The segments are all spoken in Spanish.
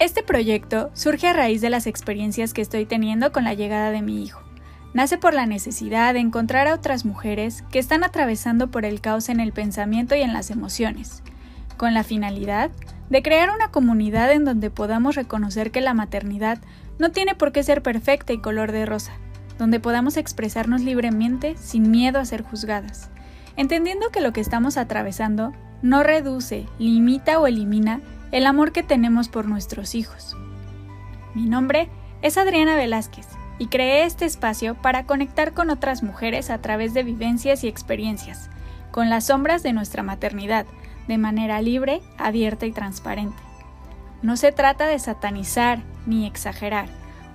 Este proyecto surge a raíz de las experiencias que estoy teniendo con la llegada de mi hijo. Nace por la necesidad de encontrar a otras mujeres que están atravesando por el caos en el pensamiento y en las emociones, con la finalidad de crear una comunidad en donde podamos reconocer que la maternidad no tiene por qué ser perfecta y color de rosa, donde podamos expresarnos libremente sin miedo a ser juzgadas, entendiendo que lo que estamos atravesando no reduce, limita o elimina el amor que tenemos por nuestros hijos. Mi nombre es Adriana Velázquez y creé este espacio para conectar con otras mujeres a través de vivencias y experiencias, con las sombras de nuestra maternidad, de manera libre, abierta y transparente. No se trata de satanizar ni exagerar,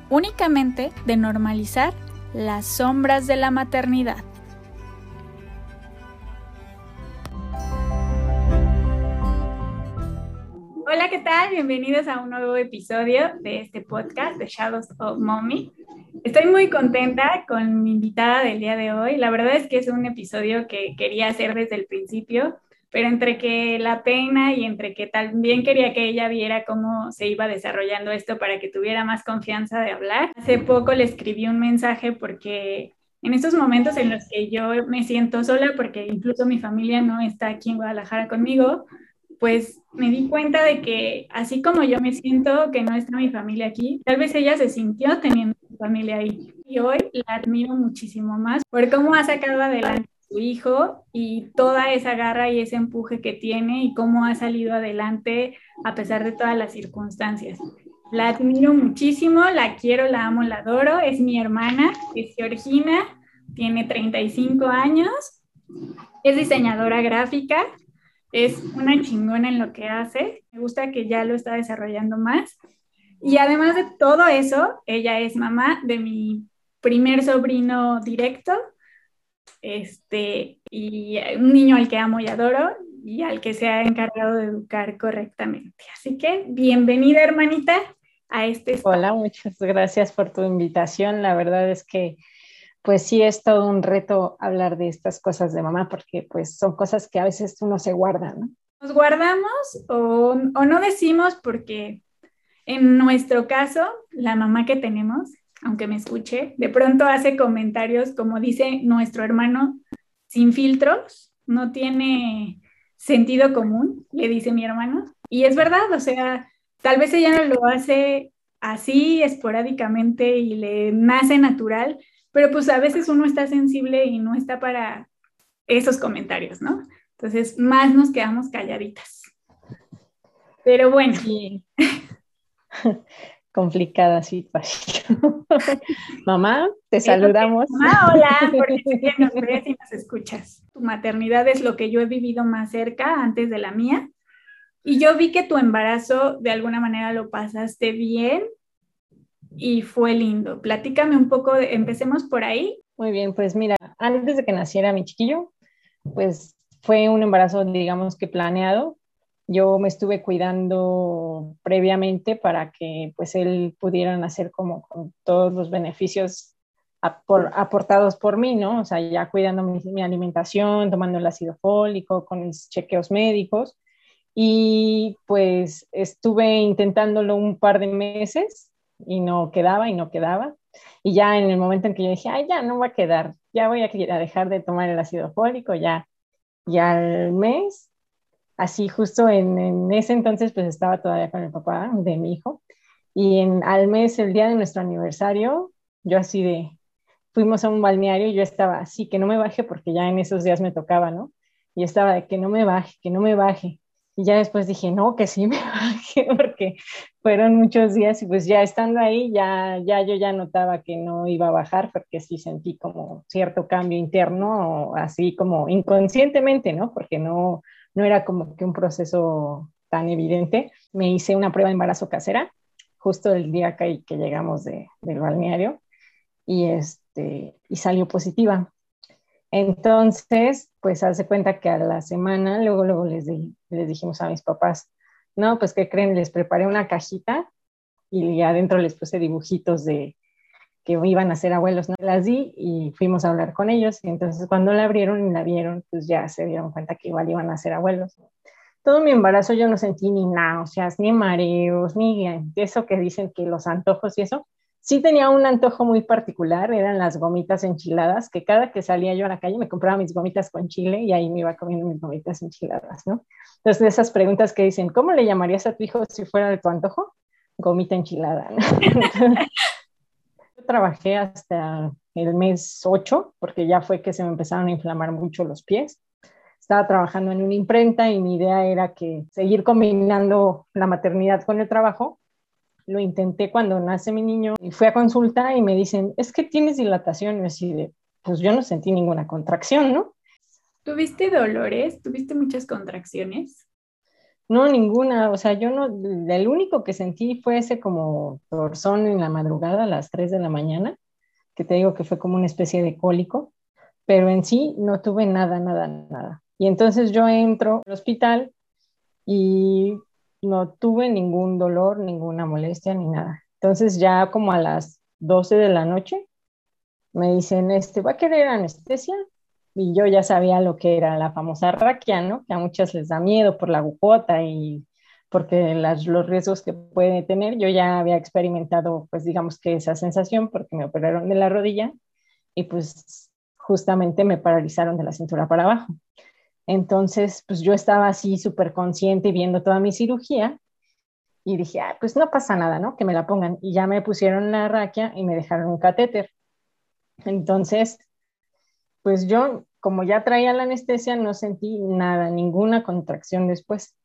únicamente de normalizar las sombras de la maternidad. Hola, ¿qué tal? Bienvenidos a un nuevo episodio de este podcast de Shadows of Mommy. Estoy muy contenta con mi invitada del día de hoy. La verdad es que es un episodio que quería hacer desde el principio, pero entre que la pena y entre que también quería que ella viera cómo se iba desarrollando esto para que tuviera más confianza de hablar. Hace poco le escribí un mensaje porque en estos momentos en los que yo me siento sola, porque incluso mi familia no está aquí en Guadalajara conmigo, pues me di cuenta de que así como yo me siento que no está mi familia aquí, tal vez ella se sintió teniendo su familia ahí. Y hoy la admiro muchísimo más por cómo ha sacado adelante a su hijo y toda esa garra y ese empuje que tiene y cómo ha salido adelante a pesar de todas las circunstancias. La admiro muchísimo, la quiero, la amo, la adoro. Es mi hermana, es Georgina, tiene 35 años, es diseñadora gráfica es una chingona en lo que hace. Me gusta que ya lo está desarrollando más. Y además de todo eso, ella es mamá de mi primer sobrino directo, este, y un niño al que amo y adoro y al que se ha encargado de educar correctamente. Así que bienvenida, hermanita, a este. Hola, muchas gracias por tu invitación. La verdad es que pues sí es todo un reto hablar de estas cosas de mamá porque pues son cosas que a veces uno se guarda, ¿no? Nos guardamos o, no decimos porque en nuestro caso, la mamá que tenemos, aunque me escuche, de pronto hace comentarios como dice nuestro hermano, sin filtros, no tiene sentido común, le dice mi hermano. Y es verdad, o sea, tal vez ella no lo hace así esporádicamente y le nace natural, pero pues a veces uno está sensible y no está para esos comentarios, ¿no? Entonces, más nos quedamos calladitas. Pero bueno. Sí. Complicada situación. Mamá, te saludamos. Mamá, hola, porque nos ves y nos escuchas. Tu maternidad es lo que yo he vivido más cerca antes de la mía. Y yo vi que tu embarazo de alguna manera lo pasaste bien y fue lindo. Platícame un poco, empecemos por ahí. Muy bien, pues mira, antes de que naciera mi chiquillo, pues fue un embarazo, digamos que planeado. Yo me estuve cuidando previamente para que pues él pudiera nacer como con todos los beneficios aportados por mí, ¿no? O sea, ya cuidando mi, alimentación, tomando el ácido fólico, con mis chequeos médicos. Y pues estuve intentándolo un par de meses y no quedaba y no quedaba. Y ya en el momento en que yo dije, ay, ya no va a quedar, ya voy a dejar de tomar el ácido fólico, ya, ya al mes, así justo en, en, ese entonces, pues estaba todavía con el papá de mi hijo. Y en, al mes, el día de nuestro aniversario, yo así de, fuimos a un balneario y yo estaba así, que no me baje porque ya en esos días me tocaba, ¿no? Y estaba de que no me baje, que no me baje. Y ya después dije, no, que sí me bajé, porque fueron muchos días y pues ya estando ahí, ya, ya yo ya notaba que no iba a bajar, porque sí sentí como cierto cambio interno, así como inconscientemente, ¿no? Porque no, no era como que un proceso tan evidente. Me hice una prueba de embarazo casera, justo el día que, que llegamos de, del balneario, y, este, y salió positiva. Entonces, pues hace cuenta que a la semana, luego, luego les, les dijimos a mis papás, no, pues ¿qué creen? Les preparé una cajita y adentro les puse dibujitos de que iban a ser abuelos, ¿no? Las di y fuimos a hablar con ellos y entonces cuando la abrieron y la vieron, pues ya se dieron cuenta que igual iban a ser abuelos. todo mi embarazo yo no sentí ni náuseas, ni mareos, ni eso que dicen que los antojos y eso. Sí tenía un antojo muy particular, eran las gomitas enchiladas, que cada que salía yo a la calle me compraba mis gomitas con chile y ahí me iba comiendo mis gomitas enchiladas, ¿no? Entonces, de esas preguntas que dicen, ¿cómo le llamarías a tu hijo si fuera de tu antojo? Gomita enchilada, yo trabajé hasta el mes 8, porque ya fue que se me empezaron a inflamar mucho los pies estaba trabajando en una imprenta y mi idea era que seguir combinando la maternidad con el trabajo. Lo intenté cuando nace mi niño y fui a consulta y me dicen, es que tienes dilatación. Y así de, pues yo no sentí ninguna contracción, ¿no? ¿Tuviste dolores? ¿Tuviste muchas contracciones? No, ninguna. O sea, yo no, el único que sentí fue ese como torzón en la madrugada a las 3 de la mañana, que te digo que fue como una especie de cólico, pero en sí no tuve nada, nada, nada. Y entonces yo entro al hospital y no tuve ningún dolor, ninguna molestia ni nada. Entonces ya como a las 12 de la noche me dicen, este, ¿va a querer anestesia? Y yo ya sabía lo que era la famosa raquia, ¿no? Que a muchas les da miedo por la agujota y porque los riesgos que puede tener. Yo ya había experimentado, pues digamos que esa sensación porque me operaron de la rodilla y pues justamente me paralizaron de la cintura para abajo. Entonces, pues yo estaba así súper consciente viendo toda mi cirugía y dije, ah, pues no pasa nada, ¿no? Que me la pongan. Y ya me pusieron la raquia y me dejaron un catéter. Entonces, pues yo, como ya traía la anestesia, no sentí nada, ninguna contracción después.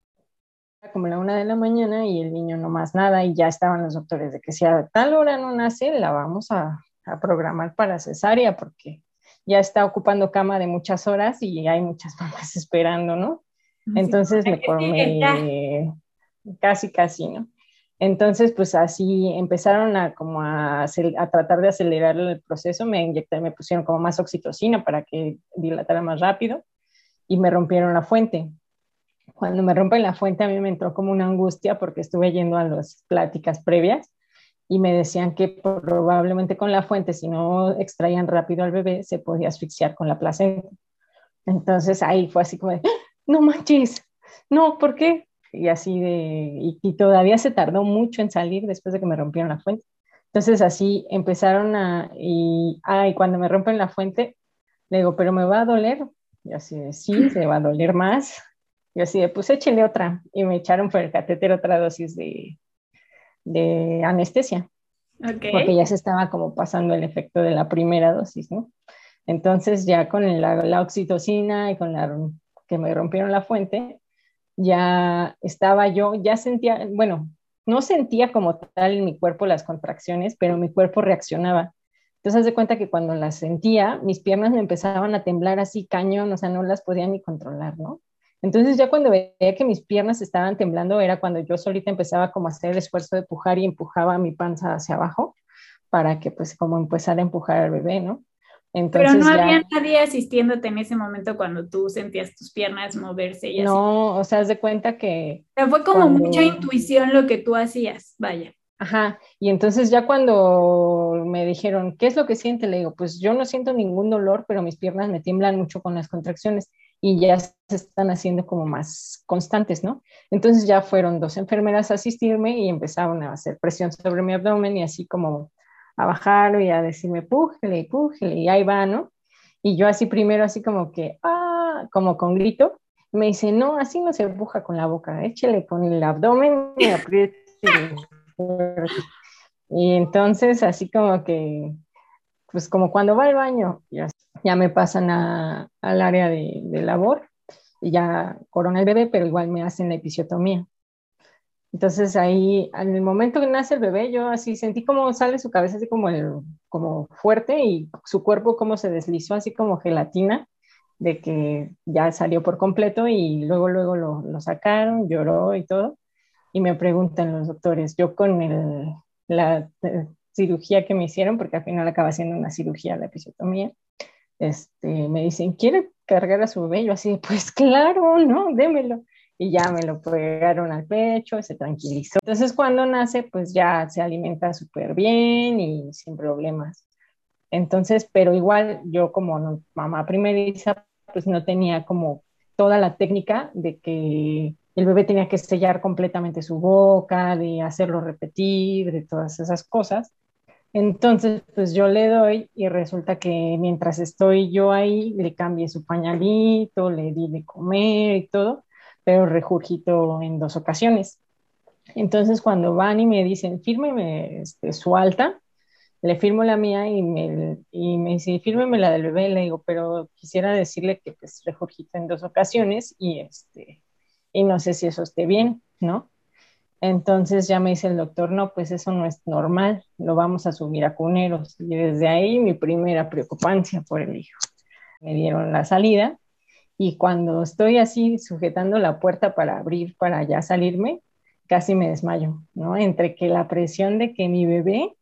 Como la una de la mañana y el niño no más nada y ya estaban los doctores de que si a tal hora no nace, la vamos a programar para cesárea porque ya está ocupando cama de muchas horas y hay muchas mamás esperando, ¿no? Entonces me, me casi, casi, ¿no? Entonces, pues así empezaron a como a, a, tratar de acelerar el proceso, me inyectaron, me pusieron como más oxitocina para que dilatara más rápido y me rompieron la fuente. Cuando me rompen la fuente a mí me entró como una angustia porque estuve yendo a las pláticas previas y me decían que probablemente con la fuente, si no extraían rápido al bebé, se podía asfixiar con la placenta. Entonces ahí fue así como de, no manches, no, ¿por qué? Y así de, y, todavía se tardó mucho en salir después de que me rompieron la fuente. Entonces así empezaron a, y, ah, cuando me rompen la fuente, le digo, pero me va a doler. Y así de, sí, se va a doler más. Y así de, pues échele otra. Y me echaron por el catéter otra dosis de, de anestesia, porque ya se estaba como pasando el efecto de la primera dosis, ¿no? Entonces ya con la, la oxitocina y con la que me rompieron la fuente, ya estaba yo, ya sentía, bueno, no sentía como tal en mi cuerpo las contracciones, pero mi cuerpo reaccionaba. Entonces, haz de cuenta que cuando las sentía, mis piernas me empezaban a temblar así cañón, o sea, no las podía ni controlar, ¿no? Entonces ya cuando veía que mis piernas estaban temblando era cuando yo solita empezaba como a hacer el esfuerzo de empujar y empujaba mi panza hacia abajo para que pues como empezara a empujar al bebé, ¿no? Entonces, Pero no había nadie asistiéndote en ese momento cuando tú sentías tus piernas moverse y así. No, o sea, haz de cuenta que... O sea, fue como mucha intuición lo que tú hacías, vaya. Ajá, y entonces ya cuando me dijeron, ¿qué es lo que siente? Le digo, pues yo no siento ningún dolor, pero mis piernas me tiemblan mucho con las contracciones y ya se están haciendo como más constantes, ¿no? Entonces ya fueron dos enfermeras a asistirme y empezaron a hacer presión sobre mi abdomen y así como a bajarlo y a decirme, pújele, pújele, y ahí va, ¿no? Y yo así primero, así como que, ah, como con grito, me dice, no, así no se empuja con la boca, échele con el abdomen y apriete. y entonces así como que, pues como cuando va al baño, ya, ya me pasan a, al área de, de, labor y ya corona el bebé, pero igual me hacen la episiotomía. Entonces ahí, en el momento que nace el bebé, yo así sentí como sale su cabeza así como, el, como fuerte y su cuerpo como se deslizó así como gelatina de que ya salió por completo y luego, luego lo, lo sacaron, lloró y todo. Y me preguntan los doctores, yo con el, la cirugía que me hicieron, porque al final acaba siendo una cirugía, la episiotomía, este, me dicen, ¿quiere cargar a su bebé? Yo así, pues claro, no, démelo. Y ya me lo pegaron al pecho, se tranquilizó. Entonces cuando nace, pues ya se alimenta súper bien y sin problemas. Entonces, pero igual yo como mamá primeriza, pues no tenía como toda la técnica de que el bebé tenía que sellar completamente su boca, de hacerlo repetir, de todas esas cosas. Entonces, pues yo le doy y resulta que mientras estoy yo ahí, le cambié su pañalito, le di de comer y todo, pero regurgito en dos ocasiones. Entonces, cuando van y me dicen, fírmeme este, su alta, le firmo la mía y me, y me dice, fírmeme la del bebé, le digo, pero quisiera decirle que pues regurgita en dos ocasiones y, este, y no sé si eso esté bien, ¿no? Entonces ya me dice el doctor, no, pues eso no es normal, lo vamos a subir a cuneros. Y desde ahí mi primera preocupancia por el hijo. Me dieron la salida y cuando estoy así sujetando la puerta para abrir, para ya salirme, casi me desmayo, ¿no? Entre que la presión de que mi bebé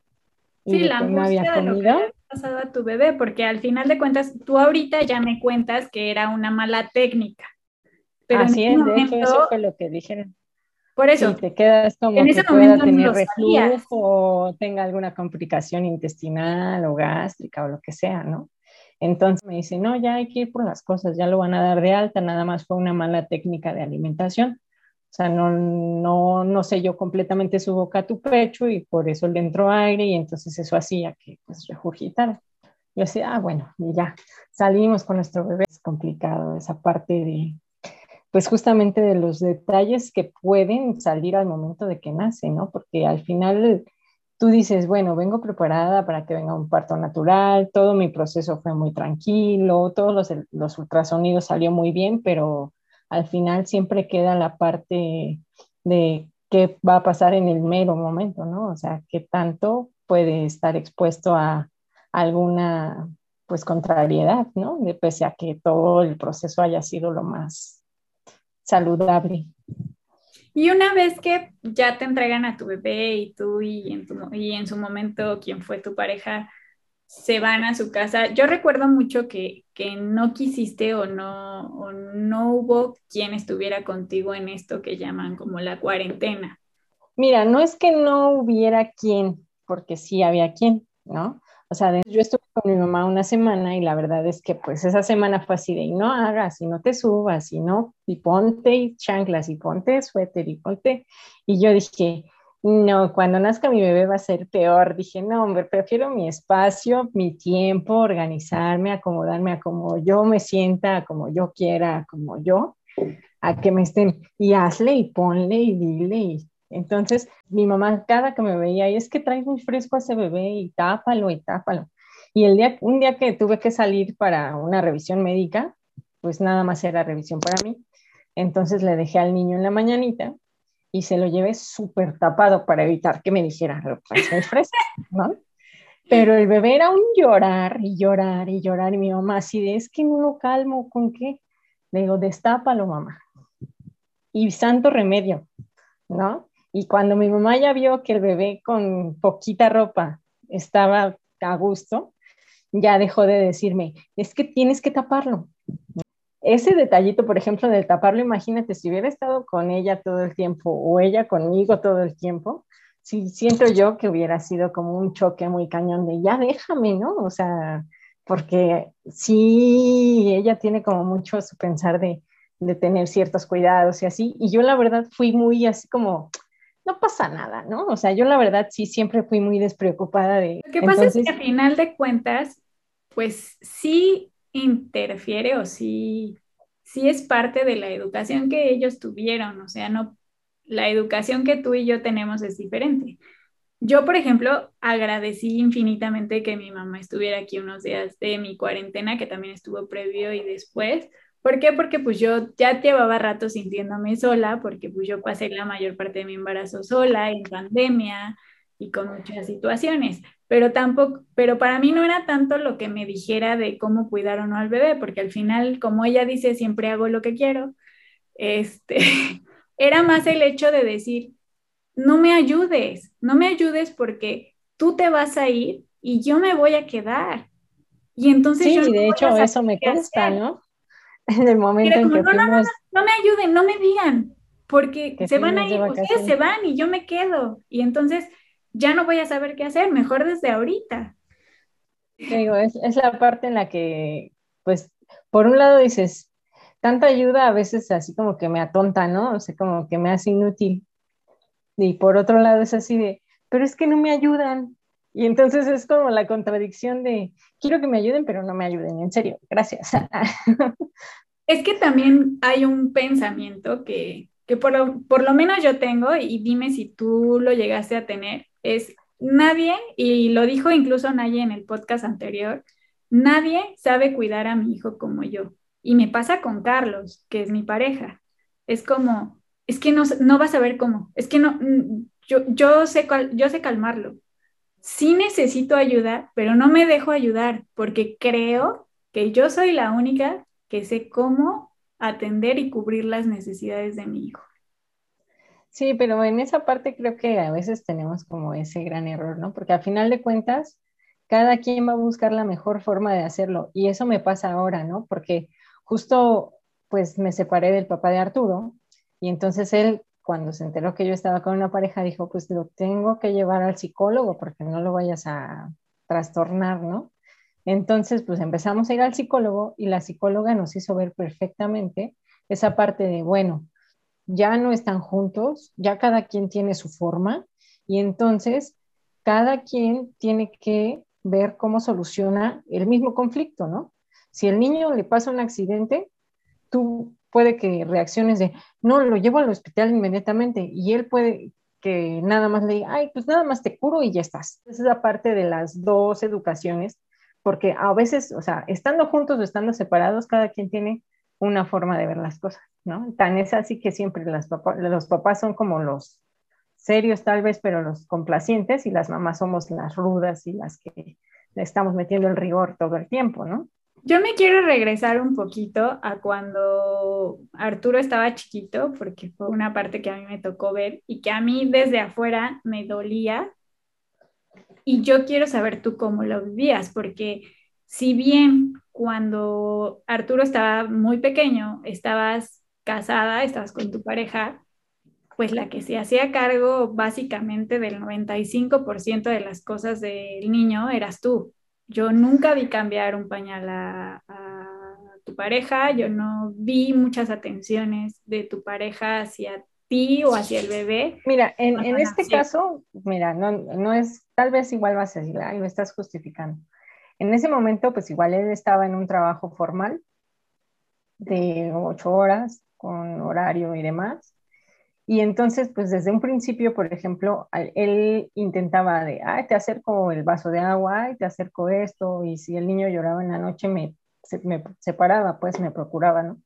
y la que no había comido. pasado a tu bebé, porque al final de cuentas, tú ahorita ya me cuentas que era una mala técnica. Pero Así es, de hecho, eso fue lo que dijeron. Por eso. Te quedas como en que pueda tener reflujo o tenga alguna complicación intestinal o gástrica o lo que sea, ¿no? Entonces me dice, no, ya hay que ir por las cosas, ya lo van a dar de alta, nada más fue una mala técnica de alimentación. O sea, no, no, no selló completamente su boca a tu pecho y por eso le entró aire y entonces eso hacía que pues regurgitara. Yo decía, ah, bueno, y ya salimos con nuestro bebé. Es complicado esa parte de, pues justamente de los detalles que pueden salir al momento de que nace, ¿no? Porque al final tú dices, bueno, vengo preparada para que venga un parto natural, todo mi proceso fue muy tranquilo, todos los, los ultrasonidos salió muy bien, pero al final siempre queda la parte de qué va a pasar en el mero momento, ¿no? O sea, qué tanto puede estar expuesto a alguna pues contrariedad, ¿no? De, pese a que todo el proceso haya sido lo más saludable. Y una vez que ya te entregan a tu bebé y tú y en, y en su momento quien fue tu pareja se van a su casa, yo recuerdo mucho que, que no quisiste o no, o no hubo quien estuviera contigo en esto que llaman como la cuarentena. Mira, no es que no hubiera quien, porque sí había quien, ¿no? O sea, yo estuve con mi mamá una semana y la verdad es que pues esa semana fue así de y no hagas y no te subas y no, y ponte chanclas y ponte suéter y ponte. Y yo dije, no, cuando nazca mi bebé va a ser peor. Dije, no, hombre, prefiero mi espacio, mi tiempo, organizarme, acomodarme a como yo me sienta, a como yo quiera, como yo, a que me estén y hazle y ponle y dile y entonces, mi mamá cada que me veía, y es que traes muy fresco a ese bebé y tápalo y tápalo. Y el día, un día que tuve que salir para una revisión médica, pues nada más era revisión para mí. Entonces le dejé al niño en la mañanita y se lo llevé súper tapado para evitar que me dijera, lo traes muy fresco, ¿no? Pero el bebé era un llorar y llorar y llorar. Y mi mamá así de, es que no lo calmo, ¿con qué? Le digo, destápalo, mamá. Y santo remedio, ¿no? Y cuando mi mamá ya vio que el bebé con poquita ropa estaba a gusto, ya dejó de decirme, es que tienes que taparlo. Ese detallito, por ejemplo, del taparlo, imagínate, si hubiera estado con ella todo el tiempo o ella conmigo todo el tiempo, sí siento yo que hubiera sido como un choque muy cañón de ya déjame, ¿no? O sea, porque sí, ella tiene como mucho su pensar de, de tener ciertos cuidados y así, y yo la verdad fui muy así como, no pasa nada, ¿no? O sea, yo la verdad sí siempre fui muy despreocupada de... Lo que pasa es que a final de cuentas, pues sí interfiere o sí, sí es parte de la educación que ellos tuvieron, o sea, no, la educación que tú y yo tenemos es diferente. Yo, por ejemplo, agradecí infinitamente que mi mamá estuviera aquí unos días de mi cuarentena, que también estuvo previo y después, ¿Por qué? Porque pues yo ya llevaba rato sintiéndome sola, porque pues yo pasé la mayor parte de mi embarazo sola, en pandemia y con muchas situaciones, pero tampoco, pero para mí no era tanto lo que me dijera de cómo cuidar o no al bebé, porque al final, como ella dice, siempre hago lo que quiero, este, era más el hecho de decir, no me ayudes, no me ayudes porque tú te vas a ir y yo me voy a quedar. Y entonces... Sí, de hecho eso me consta, ¿no? en el momento en que no, no, no, no, me ayuden, no me digan, porque se van a ir, ustedes se van y yo me quedo. Y entonces ya no voy a saber qué hacer, mejor desde ahorita. Digo, es, es la parte en la que, pues, por un lado dices, tanta ayuda a veces así como que me atonta, ¿no? O sea, como que me hace inútil. Y por otro lado es así de, pero es que no me ayudan. Y entonces es como la contradicción de, quiero que me ayuden, pero no me ayuden, en serio, gracias. Es que también hay un pensamiento que, que por, lo, por lo menos yo tengo, y dime si tú lo llegaste a tener, es nadie, y lo dijo incluso Naye en el podcast anterior, nadie sabe cuidar a mi hijo como yo. Y me pasa con Carlos, que es mi pareja. Es como, es que no, no vas a ver cómo, es que no, mm, yo, yo, sé, yo sé calmarlo. Sí necesito ayuda, pero no me dejo ayudar porque creo que yo soy la única que sé cómo atender y cubrir las necesidades de mi hijo. Sí, pero en esa parte creo que a veces tenemos como ese gran error, ¿no? Porque al final de cuentas, cada quien va a buscar la mejor forma de hacerlo. Y eso me pasa ahora, ¿no? Porque justo, pues me separé del papá de Arturo y entonces él, cuando se enteró que yo estaba con una pareja, dijo, pues lo tengo que llevar al psicólogo porque no lo vayas a trastornar, ¿no? Entonces, pues empezamos a ir al psicólogo y la psicóloga nos hizo ver perfectamente esa parte de, bueno, ya no están juntos, ya cada quien tiene su forma y entonces cada quien tiene que ver cómo soluciona el mismo conflicto, ¿no? Si el niño le pasa un accidente, tú puede que reacciones de, no, lo llevo al hospital inmediatamente y él puede que nada más le diga, ay, pues nada más te curo y ya estás. Esa es la parte de las dos educaciones porque a veces, o sea, estando juntos o estando separados, cada quien tiene una forma de ver las cosas, ¿no? Tan es así que siempre las los papás son como los serios tal vez, pero los complacientes y las mamás somos las rudas y las que le estamos metiendo el rigor todo el tiempo, ¿no? Yo me quiero regresar un poquito a cuando Arturo estaba chiquito, porque fue una parte que a mí me tocó ver y que a mí desde afuera me dolía y yo quiero saber tú cómo lo vivías, porque si bien cuando Arturo estaba muy pequeño, estabas casada, estabas con tu pareja, pues la que se hacía cargo básicamente del 95% de las cosas del niño eras tú. Yo nunca vi cambiar un pañal a, tu pareja, yo no vi muchas atenciones de tu pareja hacia ti o hacia el bebé. Mira, en, en este caso, mira, no, no es tal vez igual vas a decir, ay, me estás justificando. En ese momento, pues igual él estaba en un trabajo formal de ocho horas, con horario y demás. Y entonces, pues desde un principio, por ejemplo, él intentaba de, ay, te acerco el vaso de agua, ay, te acerco esto, y si el niño lloraba en la noche, me, me separaba, pues me procuraba, ¿no?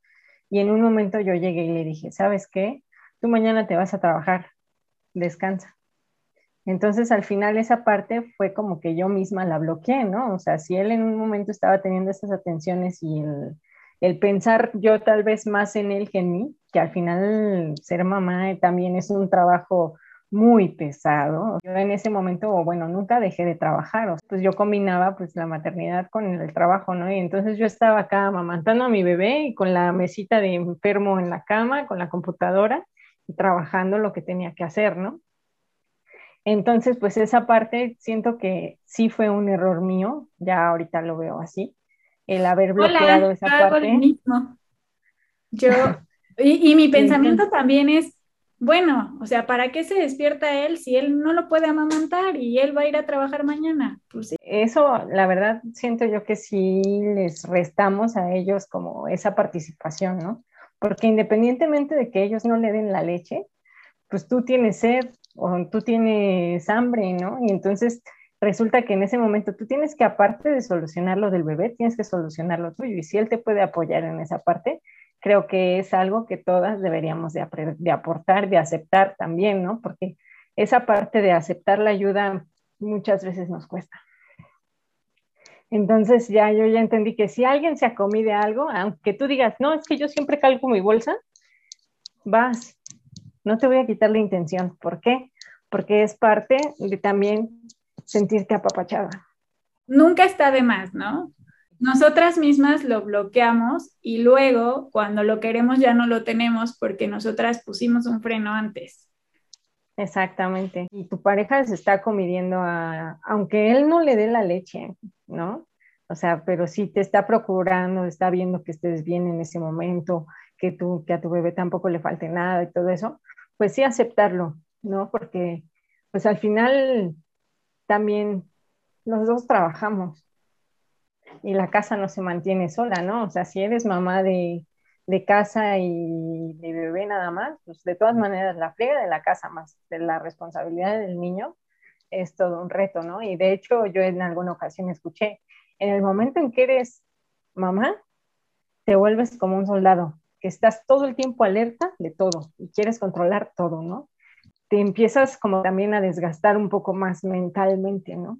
Y en un momento yo llegué y le dije, ¿sabes qué? Tú mañana te vas a trabajar, descansa. Entonces, al final esa parte fue como que yo misma la bloqueé, ¿no? O sea, si él en un momento estaba teniendo esas atenciones y el, pensar yo tal vez más en él que en mí, que al final ser mamá también es un trabajo muy pesado. Yo en ese momento, bueno, nunca dejé de trabajar, pues yo combinaba pues la maternidad con el trabajo, ¿no? Y entonces yo estaba acá amamantando a mi bebé y con la mesita de enfermo en la cama, con la computadora trabajando lo que tenía que hacer, ¿no? Entonces, pues esa parte siento que sí fue un error mío, ya ahorita lo veo así, el haber bloqueado esa parte. mismo. Yo, y, mi pensamiento también es, bueno, o sea, ¿para qué se despierta él si él no lo puede amamantar y él va a ir a trabajar mañana? Pues Eso, la verdad, siento yo que sí les restamos a ellos como esa participación, ¿no? Porque independientemente de que ellos no le den la leche, pues tú tienes sed, o tú tienes hambre, ¿no? Y entonces resulta que en ese momento tú tienes que, aparte de solucionar lo del bebé, tienes que solucionar lo tuyo. Y si él te puede apoyar en esa parte, creo que es algo que todas deberíamos de, aportar, de aceptar también, ¿no? Porque esa parte de aceptar la ayuda muchas veces nos cuesta. Entonces ya yo ya entendí que si alguien se acomide algo, aunque tú digas, no, es que yo siempre calco mi bolsa, vas, no te voy a quitar la intención. ¿Por qué? Porque es parte de también sentirte apapachada. Nunca está de más, ¿no? Nosotras mismas lo bloqueamos y luego cuando lo queremos ya no lo tenemos porque nosotras pusimos un freno antes. Exactamente. Y tu pareja se está comiendo a, aunque él no le dé la leche, ¿no? O sea, pero si te está procurando, está viendo que estés bien en ese momento, que, tú, que a tu bebé tampoco le falte nada y todo eso, pues sí aceptarlo, ¿no? Porque pues al final también los dos trabajamos y la casa no se mantiene sola, ¿no? O sea, si eres mamá de, de casa y de bebé nada más, pues de todas maneras la friega de la casa más de la responsabilidad del niño es todo un reto, ¿no? Y de hecho yo en alguna ocasión escuché, en el momento en que eres mamá, te vuelves como un soldado, que estás todo el tiempo alerta de todo y quieres controlar todo, ¿no? Te empiezas como también a desgastar un poco más mentalmente, ¿no?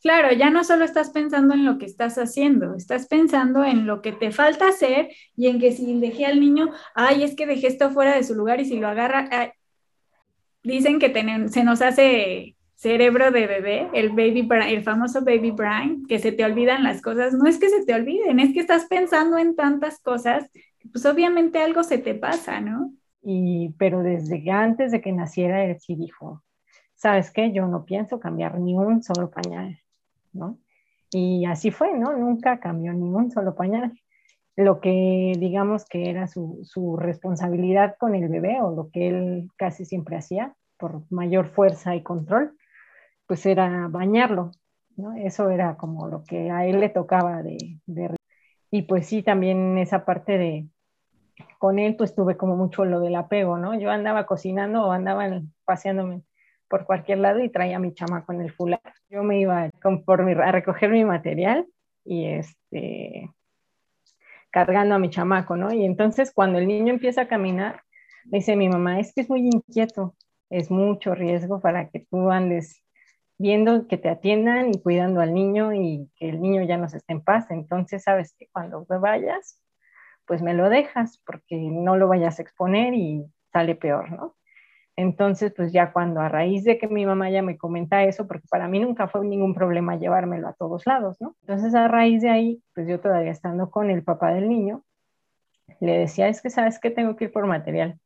Claro, ya no solo estás pensando en lo que estás haciendo, estás pensando en lo que te falta hacer y en que si dejé al niño, ay, es que dejé esto fuera de su lugar y si lo agarra, dicen que se nos hace cerebro de bebé, el baby el famoso baby brain, que se te olvidan las cosas. No es que se te olviden, es que estás pensando en tantas cosas, pues obviamente algo se te pasa, ¿no? Y, pero desde antes de que naciera, él sí dijo, ¿sabes qué? Yo no pienso cambiar ni un solo pañal, ¿no? Y así fue, ¿no? Nunca cambió ni un solo pañal. Lo que digamos que era su, su responsabilidad con el bebé o lo que él casi siempre hacía por mayor fuerza y control, pues era bañarlo, ¿no? Eso era como lo que a él le tocaba de, y pues sí, también esa parte de, con él pues tuve como mucho lo del apego, ¿no? Yo andaba cocinando o andaba paseándome por cualquier lado y traía a mi chama con el fular. Yo me iba por a recoger mi material y este cargando a mi chamaco, ¿no? Y entonces cuando el niño empieza a caminar, dice mi mamá, es que es muy inquieto, es mucho riesgo para que tú andes viendo que te atiendan y cuidando al niño y que el niño ya no se esté en paz. Entonces, sabes que cuando vayas, pues me lo dejas porque no lo vayas a exponer y sale peor, ¿no? Entonces, pues ya cuando a raíz de que mi mamá ya me comenta eso, porque para mí nunca fue ningún problema llevármelo a todos lados, ¿no? Entonces, a raíz de ahí, pues yo todavía estando con el papá del niño, le decía, es que sabes que tengo que ir por material.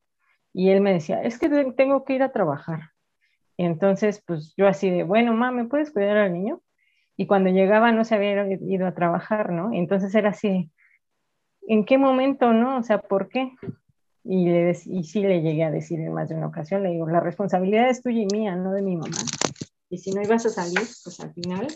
Y él me decía, es que tengo que ir a trabajar. Y entonces, pues yo así de, bueno, mamá, ¿me puedes cuidar al niño? Y cuando llegaba no se había ido a trabajar, ¿no? Entonces era así, ¿en qué momento, no? O sea, ¿por qué? Y, le y sí le llegué a decir en más de una ocasión, le digo, la responsabilidad es tuya y mía, no de mi mamá. Y si no ibas a salir, pues al final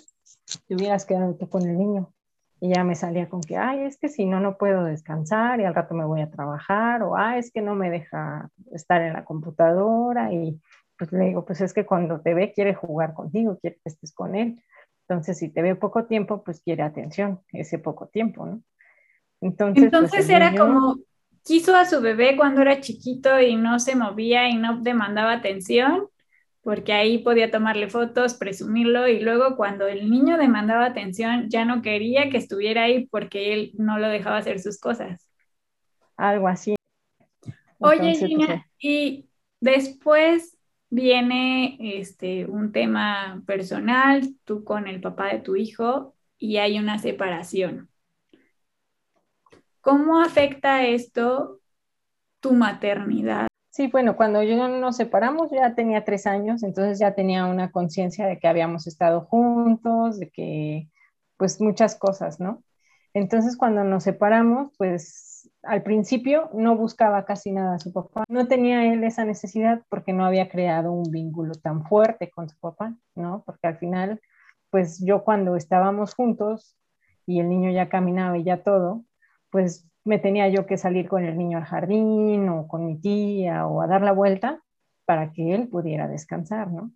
te hubieras quedado tú con el niño. Y ya me salía con que, ay, es que si no, no puedo descansar y al rato me voy a trabajar, o, ay, es que no me deja estar en la computadora. Y pues le digo, pues es que cuando te ve quiere jugar contigo, quiere que estés con él. Entonces, si te ve poco tiempo, pues quiere atención, ese poco tiempo, ¿no? Entonces, pues, era como, quiso a su bebé cuando era chiquito y no se movía y no demandaba atención, porque ahí podía tomarle fotos, presumirlo, y luego cuando el niño demandaba atención, ya no quería que estuviera ahí porque él no lo dejaba hacer sus cosas. Algo así. Oye, Gina, pues, y después viene este, un tema personal, tú con el papá de tu hijo, y hay una separación. ¿Cómo afecta esto tu maternidad? Sí, bueno, cuando yo nos separamos ya tenía tres años, entonces ya tenía una conciencia de que habíamos estado juntos, de que pues muchas cosas, ¿no? Entonces cuando nos separamos, pues al principio no buscaba casi nada a su papá. No tenía él esa necesidad porque no había creado un vínculo tan fuerte con su papá, ¿no? Porque al final, pues yo cuando estábamos juntos y el niño ya caminaba y ya todo, pues me tenía yo que salir con el niño al jardín o con mi tía o a dar la vuelta para que él pudiera descansar, ¿no?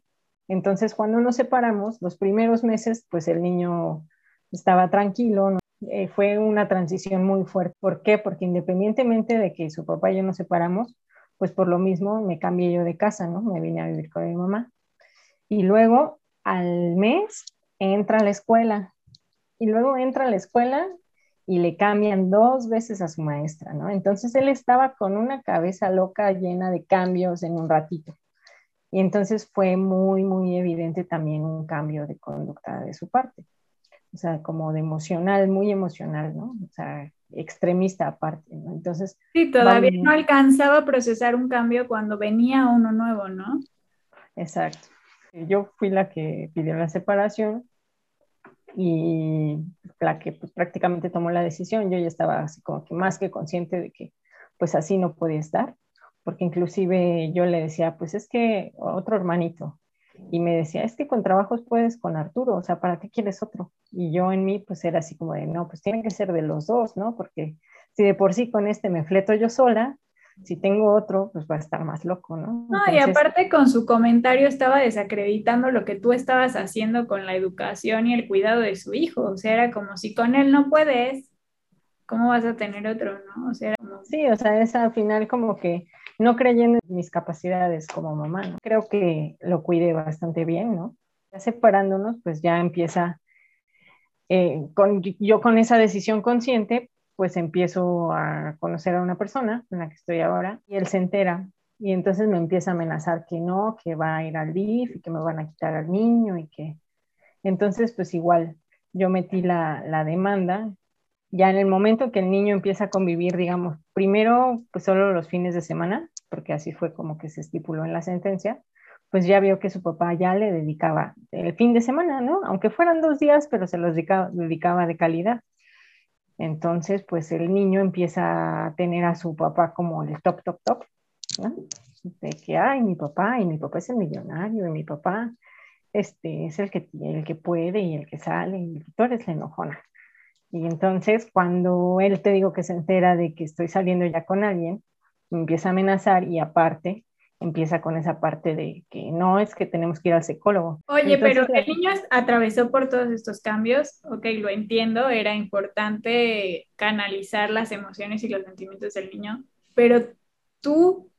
Entonces, cuando nos separamos, los primeros meses, pues el niño estaba tranquilo, ¿no? Eh, fue una transición muy fuerte. ¿Por qué? Porque independientemente de que su papá y yo nos separamos, pues por lo mismo me cambié yo de casa, ¿no? Me vine a vivir con mi mamá. Y luego, al mes, entra a la escuela. Y luego entra a la escuela y le cambian dos veces a su maestra, ¿no? Entonces él estaba con una cabeza loca llena de cambios en un ratito. Y entonces fue muy, muy evidente también un cambio de conducta de su parte. O sea, como de emocional, muy emocional, ¿no? O sea, extremista aparte, ¿no? Entonces... Sí, todavía no alcanzaba a procesar un cambio cuando venía uno nuevo, ¿no? Exacto. Yo fui la que pidió la separación y la que pues, prácticamente tomó la decisión, yo ya estaba así como que más que consciente de que pues así no podía estar, porque inclusive yo le decía, pues es que otro hermanito, y me decía, es que con trabajos puedes con Arturo, o sea, ¿para qué quieres otro? Y yo en mí pues era así como de, no, pues tiene que ser de los dos, ¿no? Porque si de por sí con este me fleto yo sola, si tengo otro, pues va a estar más loco, ¿no? No, y aparte con su comentario estaba desacreditando lo que tú estabas haciendo con la educación y el cuidado de su hijo. O sea, era como si con él no puedes, ¿cómo vas a tener otro, no? O sea, Sí, o sea, es al final como que no creyendo en mis capacidades como mamá, ¿no? Creo que lo cuide bastante bien, ¿no? Ya separándonos, pues ya empieza, eh, con, yo con esa decisión consciente, pues empiezo a conocer a una persona en la que estoy ahora y él se entera y entonces me empieza a amenazar que no, que va a ir al DIF y que me van a quitar al niño y que entonces pues igual yo metí la, la demanda ya en el momento que el niño empieza a convivir, digamos, primero pues solo los fines de semana, porque así fue como que se estipuló en la sentencia, pues ya vio que su papá ya le dedicaba el fin de semana, ¿no? Aunque fueran dos días, pero se los dedicaba, dedicaba de calidad. Entonces, pues el niño empieza a tener a su papá como el top, top, top, ¿no? De que, ay, mi papá, y mi papá es el millonario, y mi papá este, es el que, el que puede y el que sale, y tú eres la enojona. Y entonces, cuando él te digo que se entera de que estoy saliendo ya con alguien, empieza a amenazar y aparte empieza con esa parte de que no es que tenemos que ir al psicólogo. Oye, pero el niño atravesó por todos estos cambios, ok, lo entiendo, era importante canalizar las emociones y los sentimientos del niño, pero tú,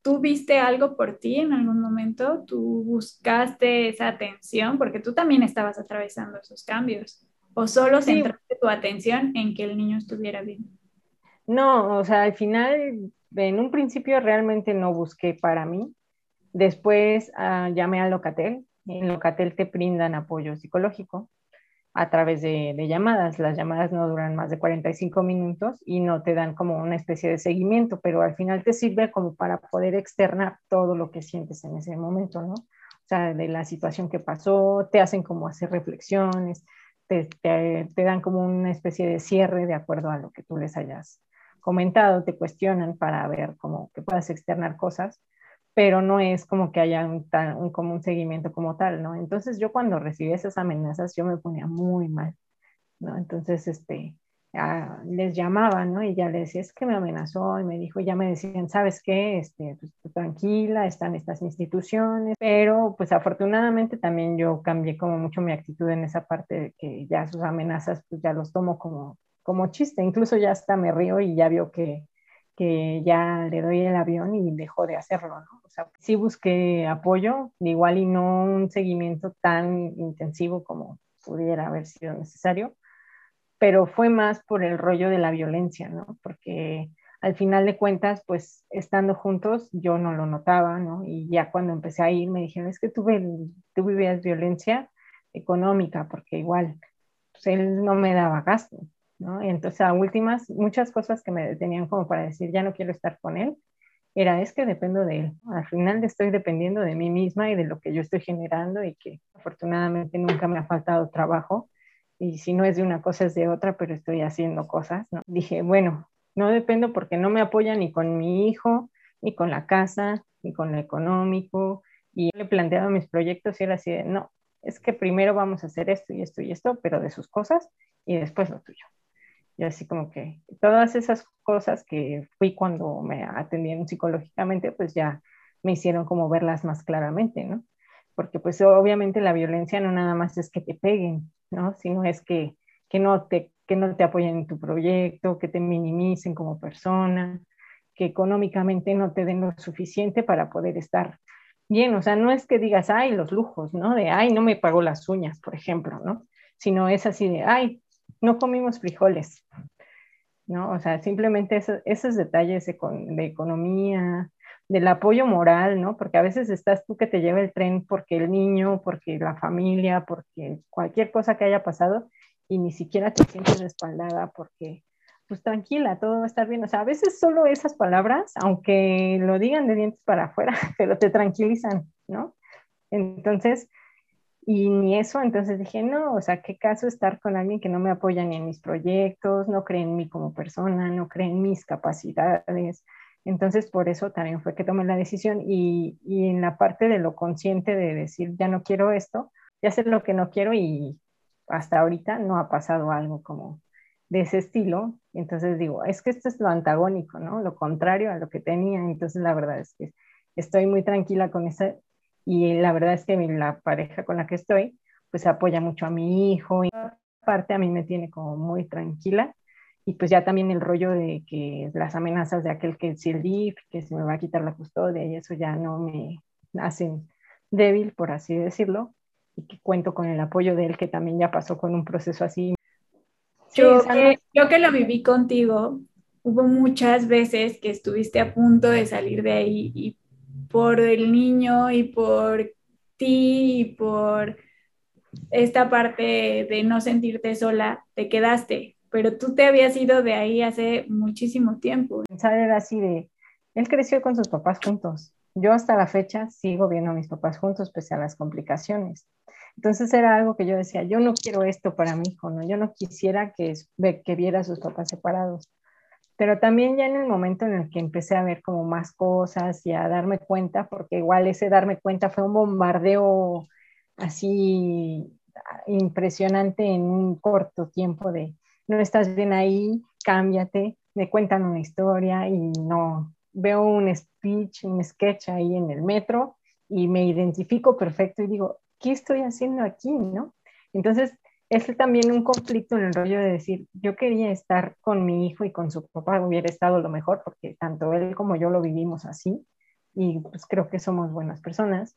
tú viste algo por ti en algún momento, tú buscaste esa atención, porque tú también estabas atravesando esos cambios, o solo centraste tu atención en que el niño estuviera bien. No, o sea, al final en un principio realmente no busqué para mí. Después uh, llamé a Locatel. En Locatel te brindan apoyo psicológico a través de, de, llamadas. Las llamadas no duran más de 45 minutos y no te dan como una especie de seguimiento, pero al final te sirve como para poder externar todo lo que sientes en ese momento, ¿no? O sea, de la situación que pasó, te hacen como hacer reflexiones, te, te, te dan como una especie de cierre de acuerdo a lo que tú les hayas comentado, te cuestionan para ver cómo que puedas externar cosas, pero no es como que haya un, un, como un seguimiento como tal, ¿no? Entonces yo cuando recibí esas amenazas yo me ponía muy mal, ¿no? Entonces, este, les llamaba, ¿no? Y ya les decía, es que me amenazó y me dijo, ya me decían, ¿sabes qué? Este, pues, tranquila, están estas instituciones, pero pues afortunadamente también yo cambié como mucho mi actitud en esa parte de que ya sus amenazas pues ya los tomo como como chiste, incluso ya hasta me río y ya vio que, que ya le doy el avión y dejó de hacerlo, ¿no? O sea, sí busqué apoyo, igual y no un seguimiento tan intensivo como pudiera haber sido necesario, pero fue más por el rollo de la violencia, ¿no? Porque al final de cuentas, pues estando juntos, yo no lo notaba, ¿no? Y ya cuando empecé a ir, me dijeron, es que tú, tú vivías violencia económica, porque igual, pues él no me daba gasto, ¿no? Y entonces a últimas, muchas cosas que me detenían como para decir, ya no quiero estar con él, era, es que dependo de él. Al final estoy dependiendo de mí misma y de lo que yo estoy generando y que afortunadamente nunca me ha faltado trabajo. Y si no es de una cosa es de otra, pero estoy haciendo cosas. Dije, bueno, no dependo porque no me apoya ni con mi hijo, ni con la casa, ni con lo económico. Y le planteaba mis proyectos y era así de, no, es que primero vamos a hacer esto y esto y esto, pero de sus cosas y después lo tuyo. Y así como que todas esas cosas que fui cuando me atendieron psicológicamente, pues ya me hicieron como verlas más claramente, ¿no? Porque pues obviamente la violencia no nada más es que te peguen, ¿no? Sino es que, que, no, te, que no te apoyen en tu proyecto, que te minimicen como persona, que económicamente no te den lo suficiente para poder estar bien. O sea, no es que digas, ay, los lujos, ¿no? De, ay, no me pagó las uñas, por ejemplo, ¿no? Sino es así de, ay, no comimos frijoles, ¿no? O sea, simplemente esos detalles de, de, economía, del apoyo moral, ¿no? Porque a veces estás tú que te lleva el tren porque el niño, porque la familia, porque cualquier cosa que haya pasado y ni siquiera te sientes respaldada porque, pues tranquila, todo va a estar bien. O sea, a veces solo esas palabras, aunque lo digan de dientes para afuera, pero te tranquilizan, ¿no? Entonces, y ni eso, entonces dije, no, o sea, qué caso estar con alguien que no me apoya ni en mis proyectos, no cree en mí como persona, no cree en mis capacidades. Entonces, por eso también fue que tomé la decisión y, y en la parte de lo consciente de decir, ya no quiero esto, ya sé lo que no quiero y hasta ahorita no ha pasado algo como de ese estilo. Entonces digo, es que esto es lo antagónico, ¿no? Lo contrario a lo que tenía. Entonces la verdad es que estoy muy tranquila con esa y la verdad es que la pareja con la que estoy, pues apoya mucho a mi hijo y aparte a mí me tiene como muy tranquila. Y pues ya también el rollo de que las amenazas de aquel que si el DIF, que se me va a quitar la custodia y eso ya no me hacen débil, por así decirlo, y que cuento con el apoyo de él, que también ya pasó con un proceso así. Yo, que, yo que lo viví contigo, hubo muchas veces que estuviste a punto de salir de ahí y por el niño y por ti y por esta parte de no sentirte sola, te quedaste, pero tú te habías ido de ahí hace muchísimo tiempo. Pensar era así de, él creció con sus papás juntos. Yo hasta la fecha sigo viendo a mis papás juntos pese a las complicaciones. Entonces era algo que yo decía, yo no quiero esto para mi hijo, ¿no? Yo no quisiera que, que viera a sus papás separados. Pero también ya en el momento en el que empecé a ver como más cosas y a darme cuenta, porque igual ese darme cuenta fue un bombardeo así impresionante en un corto tiempo de no estás bien ahí, cámbiate, me cuentan una historia y no veo un speech, un sketch ahí en el metro y me identifico perfecto y digo, ¿qué estoy haciendo aquí? ¿no? Entonces, es también un conflicto en el rollo de decir, yo quería estar con mi hijo y con su papá, hubiera estado lo mejor, porque tanto él como yo lo vivimos así, y pues creo que somos buenas personas,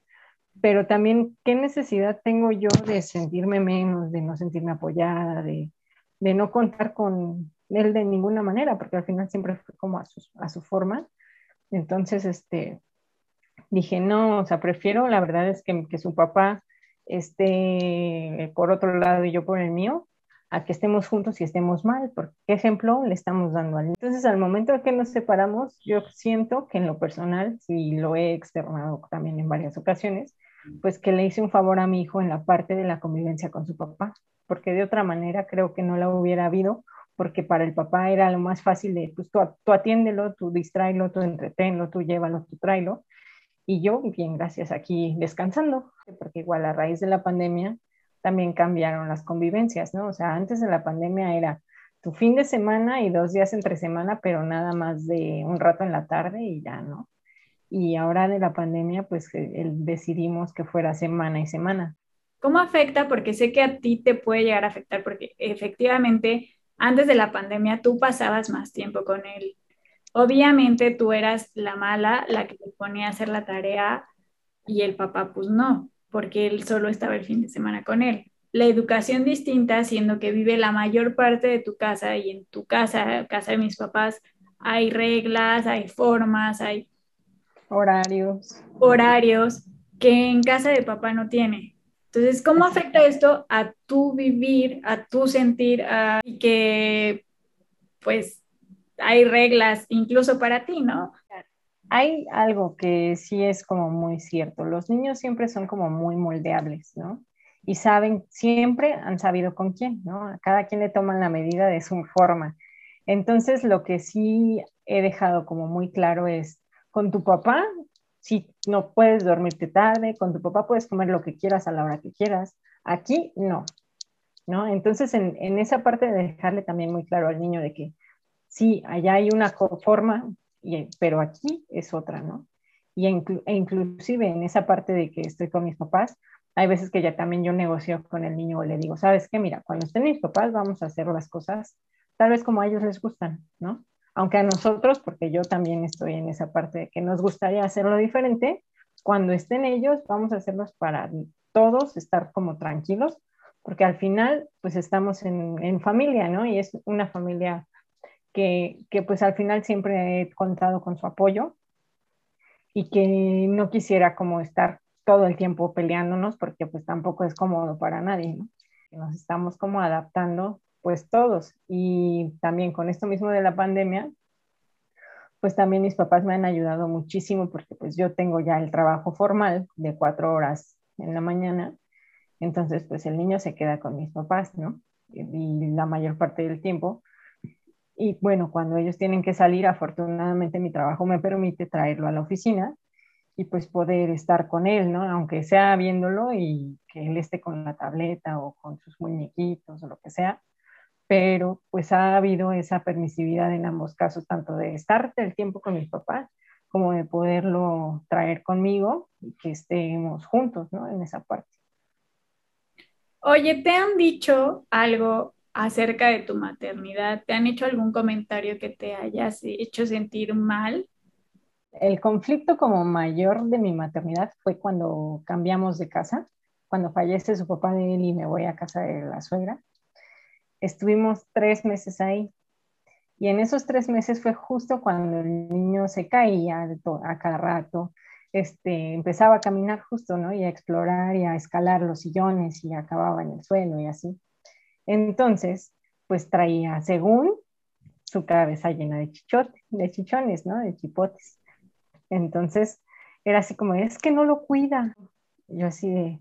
pero también, ¿qué necesidad tengo yo de sentirme menos, de no sentirme apoyada, de, de no contar con él de ninguna manera, porque al final siempre fue como a su, a su forma. Entonces, este, dije, no, o sea, prefiero, la verdad es que, que su papá esté por otro lado y yo por el mío, a que estemos juntos y estemos mal, porque qué ejemplo le estamos dando al Entonces, al momento de que nos separamos, yo siento que en lo personal, si lo he externado también en varias ocasiones, pues que le hice un favor a mi hijo en la parte de la convivencia con su papá, porque de otra manera creo que no la hubiera habido, porque para el papá era lo más fácil de, pues tú, tú atiéndelo, tú distráelo, tú entreténlo, tú llévalo, tú tráelo, y yo, bien, gracias, aquí descansando, porque igual a raíz de la pandemia también cambiaron las convivencias, ¿no? O sea, antes de la pandemia era tu fin de semana y dos días entre semana, pero nada más de un rato en la tarde y ya, ¿no? Y ahora de la pandemia, pues decidimos que fuera semana y semana. ¿Cómo afecta? Porque sé que a ti te puede llegar a afectar, porque efectivamente antes de la pandemia tú pasabas más tiempo con él Obviamente tú eras la mala, la que te ponía a hacer la tarea y el papá pues no, porque él solo estaba el fin de semana con él. La educación distinta, siendo que vive la mayor parte de tu casa y en tu casa, casa de mis papás, hay reglas, hay formas, hay horarios. Horarios que en casa de papá no tiene. Entonces, ¿cómo afecta esto a tu vivir, a tu sentir, a y que pues hay reglas incluso para ti, ¿no? Hay algo que sí es como muy cierto. Los niños siempre son como muy moldeables, ¿no? Y saben, siempre han sabido con quién, ¿no? A cada quien le toman la medida de su forma. Entonces, lo que sí he dejado como muy claro es, con tu papá, si no puedes dormirte tarde, con tu papá puedes comer lo que quieras a la hora que quieras. Aquí no, ¿no? Entonces, en, en esa parte de dejarle también muy claro al niño de que sí, allá hay una forma, pero aquí es otra, ¿no? Y e inclusive en esa parte de que estoy con mis papás, hay veces que ya también yo negocio con el niño o le digo, ¿sabes qué? Mira, cuando estén mis papás vamos a hacer las cosas tal vez como a ellos les gustan, ¿no? Aunque a nosotros, porque yo también estoy en esa parte de que nos gustaría hacerlo diferente, cuando estén ellos vamos a hacerlos para todos estar como tranquilos, porque al final pues estamos en, en familia, ¿no? Y es una familia que, pues al final siempre he contado con su apoyo y que no quisiera como estar todo el tiempo peleándonos porque pues tampoco es cómodo para nadie, ¿no? Nos estamos como adaptando pues todos y también con esto mismo de la pandemia, pues también mis papás me han ayudado muchísimo porque pues yo tengo ya el trabajo formal de cuatro horas en la mañana Entonces, pues el niño se queda con mis papás, ¿no? Y la mayor parte del tiempo. Y bueno, cuando ellos tienen que salir, afortunadamente mi trabajo me permite traerlo a la oficina y pues poder estar con él, ¿no? Aunque sea viéndolo y que él esté con la tableta o con sus muñequitos o lo que sea, pero pues ha habido esa permisividad en ambos casos, tanto de estar el tiempo con mis papás como de poderlo traer conmigo y que estemos juntos, ¿no? En esa parte. Oye, ¿te han dicho algo acerca de tu maternidad? ¿Te han hecho algún comentario que te hayas hecho sentir mal? El conflicto como mayor de mi maternidad fue cuando cambiamos de casa, cuando fallece su papá de él y me voy a casa de la suegra. Estuvimos tres meses ahí y en esos tres meses fue justo cuando el niño se caía a cada rato, este, empezaba a caminar justo, ¿no? Y a explorar y a escalar los sillones y acababa en el suelo y así. Entonces, pues traía, según su cabeza llena de de chichones, ¿no? De chipotes. Entonces, era así como, es que no lo cuida. Yo así de,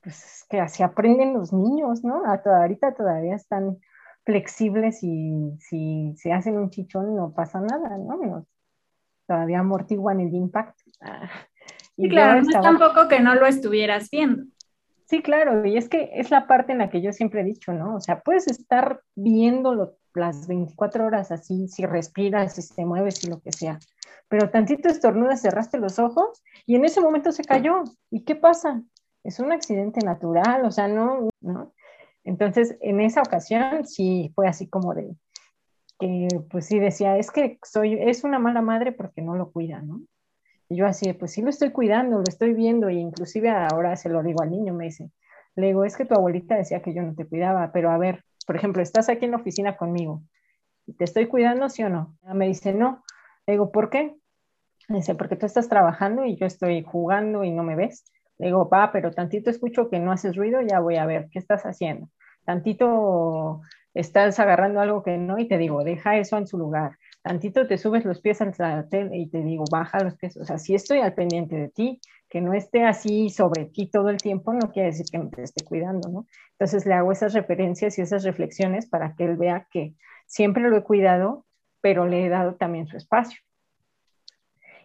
pues es que así aprenden los niños, ¿no? ahorita todavía están flexibles y si se hacen un chichón no pasa nada, ¿no? todavía amortiguan el impacto. Ah, y claro, no es tampoco que no lo estuvieras viendo. Sí, claro, y es que es la parte en la que yo siempre he dicho, ¿no? O sea, puedes estar viéndolo las 24 horas así, si respiras, si se mueves, y lo que sea, pero tantito estornudas, cerraste los ojos y en ese momento se cayó. ¿Y qué pasa? Es un accidente natural, o sea, no, ¿no? Entonces, en esa ocasión sí fue así como de, que pues sí decía, es que soy, es una mala madre porque no lo cuida, ¿no? Yo así, pues sí lo estoy cuidando, lo estoy viendo, e inclusive ahora se lo digo al niño, me dice, le digo, es que tu abuelita decía que yo no te cuidaba, pero a ver, por ejemplo, estás aquí en la oficina conmigo, ¿te estoy cuidando, sí o no? Me dice, no. Le digo, ¿por qué? Me dice, porque tú estás trabajando y yo estoy jugando y no me ves. Le digo, va, pero tantito escucho que no haces ruido, ya voy a ver, ¿qué estás haciendo? Tantito estás agarrando algo que no y te digo, deja eso en su lugar. Tantito te subes los pies al tele y te digo, baja los pies. O sea, si estoy al pendiente de ti, que no esté así sobre ti todo el tiempo, no quiere decir que me te esté cuidando, ¿no? Entonces le hago esas referencias y esas reflexiones para que él vea que siempre lo he cuidado, pero le he dado también su espacio.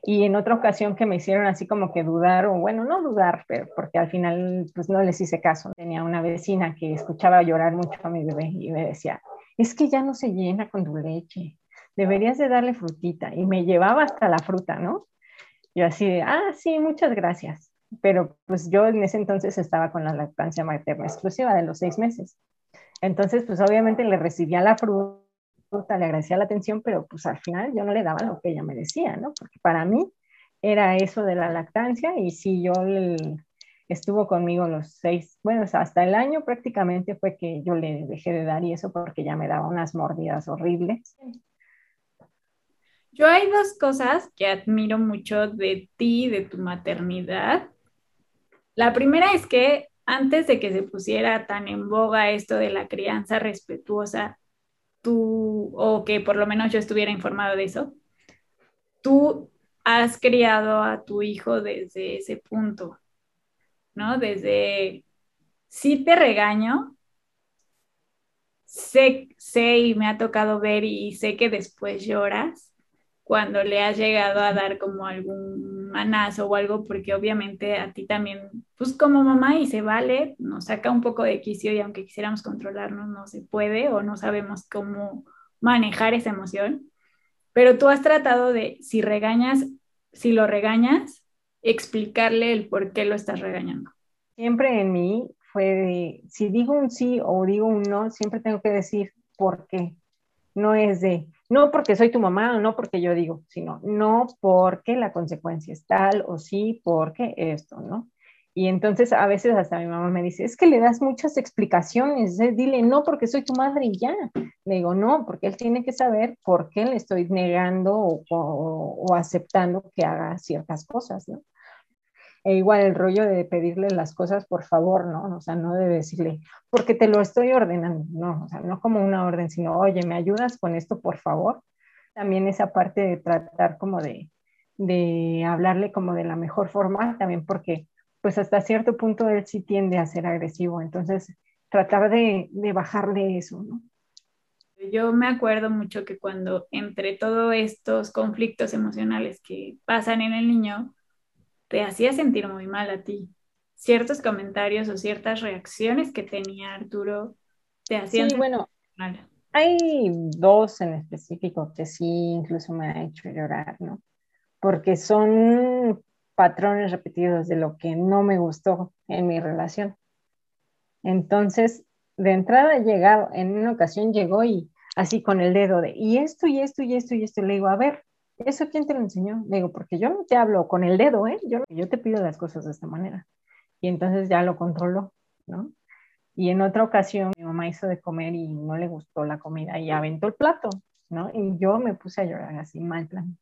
Y en otra ocasión que me hicieron así como que dudar, o bueno, no dudar, pero porque al final pues no les hice caso. Tenía una vecina que escuchaba llorar mucho a mi bebé y me decía, es que ya no se llena con tu leche, deberías de darle frutita. Y me llevaba hasta la fruta, ¿no? Yo así de, ah, sí, muchas gracias. Pero pues yo en ese entonces estaba con la lactancia materna exclusiva de los seis meses. Entonces, pues obviamente le recibía la fruta le agradecía la atención, pero pues al final yo no le daba lo que ella me decía, ¿no? Porque para mí era eso de la lactancia y si yo estuvo conmigo los seis, bueno, hasta el año prácticamente fue que yo le dejé de dar y eso porque ya me daba unas mordidas horribles. Yo hay dos cosas que admiro mucho de ti, de tu maternidad. La primera es que antes de que se pusiera tan en boga esto de la crianza respetuosa, tú, o que por lo menos yo estuviera informado de eso, tú has criado a tu hijo desde ese punto, ¿no? Desde, sí te regaño, sé, sé y me ha tocado ver y sé que después lloras, cuando le has llegado a dar como algún manazo o algo, porque obviamente a ti también, pues como mamá y se vale, nos saca un poco de quicio y aunque quisiéramos controlarnos no se puede o no sabemos cómo manejar esa emoción. Pero tú has tratado de, si regañas, si lo regañas, explicarle el por qué lo estás regañando. Siempre en mí fue si digo un sí o digo un no, siempre tengo que decir por qué. No es de, no porque soy tu mamá o no porque yo digo, sino no porque la consecuencia es tal o sí porque esto, ¿no? Y entonces a veces hasta mi mamá me dice, es que le das muchas explicaciones, ¿eh? dile no porque soy tu madre y ya. Le digo, no, porque él tiene que saber por qué le estoy negando o, o aceptando que haga ciertas cosas, ¿no? E igual el rollo de pedirle las cosas por favor, ¿no? O sea, no de decirle, porque te lo estoy ordenando, no, o sea, no como una orden, sino, oye, ¿me ayudas con esto, por favor? También esa parte de tratar como de, de hablarle como de la mejor forma, también porque pues hasta cierto punto él sí tiende a ser agresivo, entonces tratar de, de bajarle eso, ¿no? Yo me acuerdo mucho que cuando entre todos estos conflictos emocionales que pasan en el niño, te hacía sentir muy mal a ti. Ciertos comentarios o ciertas reacciones que tenía Arturo te hacían sí, bueno, mal. Hay dos en específico que sí incluso me ha hecho llorar, ¿no? Porque son patrones repetidos de lo que no me gustó en mi relación. Entonces, de entrada llegado, en una ocasión llegó y así con el dedo de, y esto, y esto, y esto, y esto, le digo, a ver, ¿eso quién te lo enseñó? Le digo, porque yo no te hablo con el dedo, ¿eh? Yo, yo te pido las cosas de esta manera. Y entonces ya lo controló, ¿no? Y en otra ocasión mi mamá hizo de comer y no le gustó la comida y aventó el plato, ¿no? Y yo me puse a llorar así mal plan,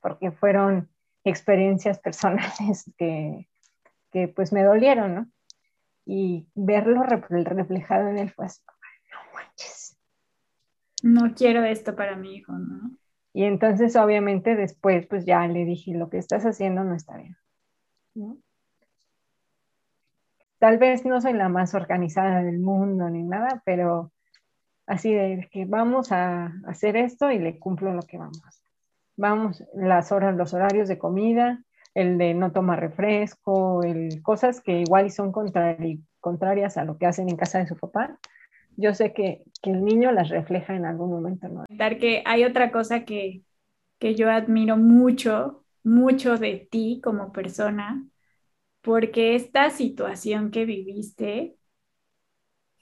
porque fueron experiencias personales que, que pues me dolieron, ¿no? Y verlo reflejado en él fue así, no manches. No quiero esto para mi hijo, ¿no? Y entonces obviamente después pues ya le dije, lo que estás haciendo no está bien. Tal vez no soy la más organizada del mundo ni nada, pero así de que vamos a hacer esto y le cumplo lo que vamos vamos, las horas, los horarios de comida, el de no tomar refresco, el, cosas que igual son contrarias a lo que hacen en casa de su papá. Yo sé que, que el niño las refleja en algún momento. ¿no? Que hay otra cosa que, que yo admiro mucho, mucho de ti como persona, porque esta situación que viviste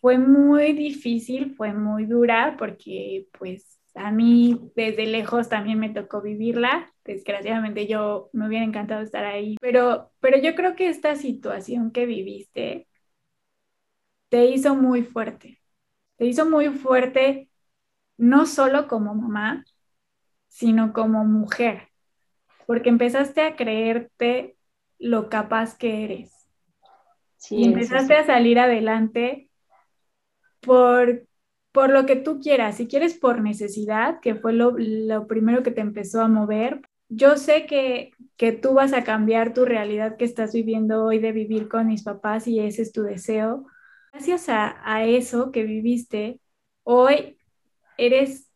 fue muy difícil, fue muy dura, porque pues a mí desde lejos también me tocó vivirla. Desgraciadamente yo me hubiera encantado estar ahí, pero, pero yo creo que esta situación que viviste te hizo muy fuerte. Te hizo muy fuerte no solo como mamá, sino como mujer, porque empezaste a creerte lo capaz que eres. y empezaste a salir adelante por por lo que tú quieras, si quieres por necesidad, que fue lo, primero que te empezó a mover, yo sé que, que, tú vas a cambiar tu realidad que estás viviendo hoy de vivir con mis papás y ese es tu deseo. Gracias a, eso que viviste, hoy eres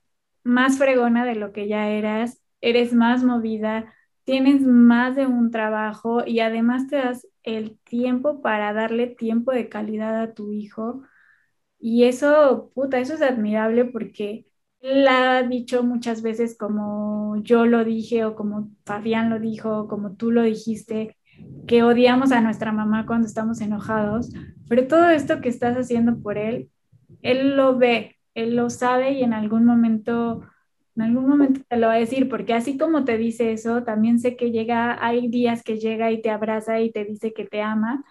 más fregona de lo que ya eras, eres más movida, tienes más de un trabajo y además te das el tiempo para darle tiempo de calidad a tu hijo. Y eso, puta, eso es admirable porque él ha dicho muchas veces como yo lo dije o como Fabián lo dijo, o como tú lo dijiste, que odiamos a nuestra mamá cuando estamos enojados, pero todo esto que estás haciendo por él, él lo ve, él lo sabe y en algún momento, en algún momento te lo va a decir, porque así como te dice eso, también sé que llega, hay días que llega y te abraza y te dice que te ama,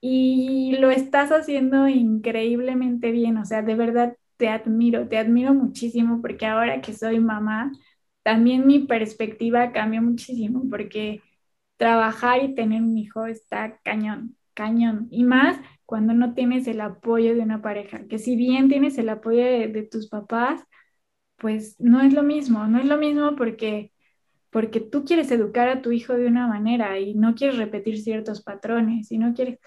y lo estás haciendo increíblemente bien, o sea, de verdad te admiro, te admiro muchísimo porque ahora que soy mamá, también mi perspectiva cambió muchísimo porque trabajar y tener un hijo está cañón, cañón. Y más cuando no tienes el apoyo de una pareja, que si bien tienes el apoyo de, tus papás, pues no es lo mismo, no es lo mismo porque porque tú quieres educar a tu hijo de una manera y no quieres repetir ciertos patrones y no quieres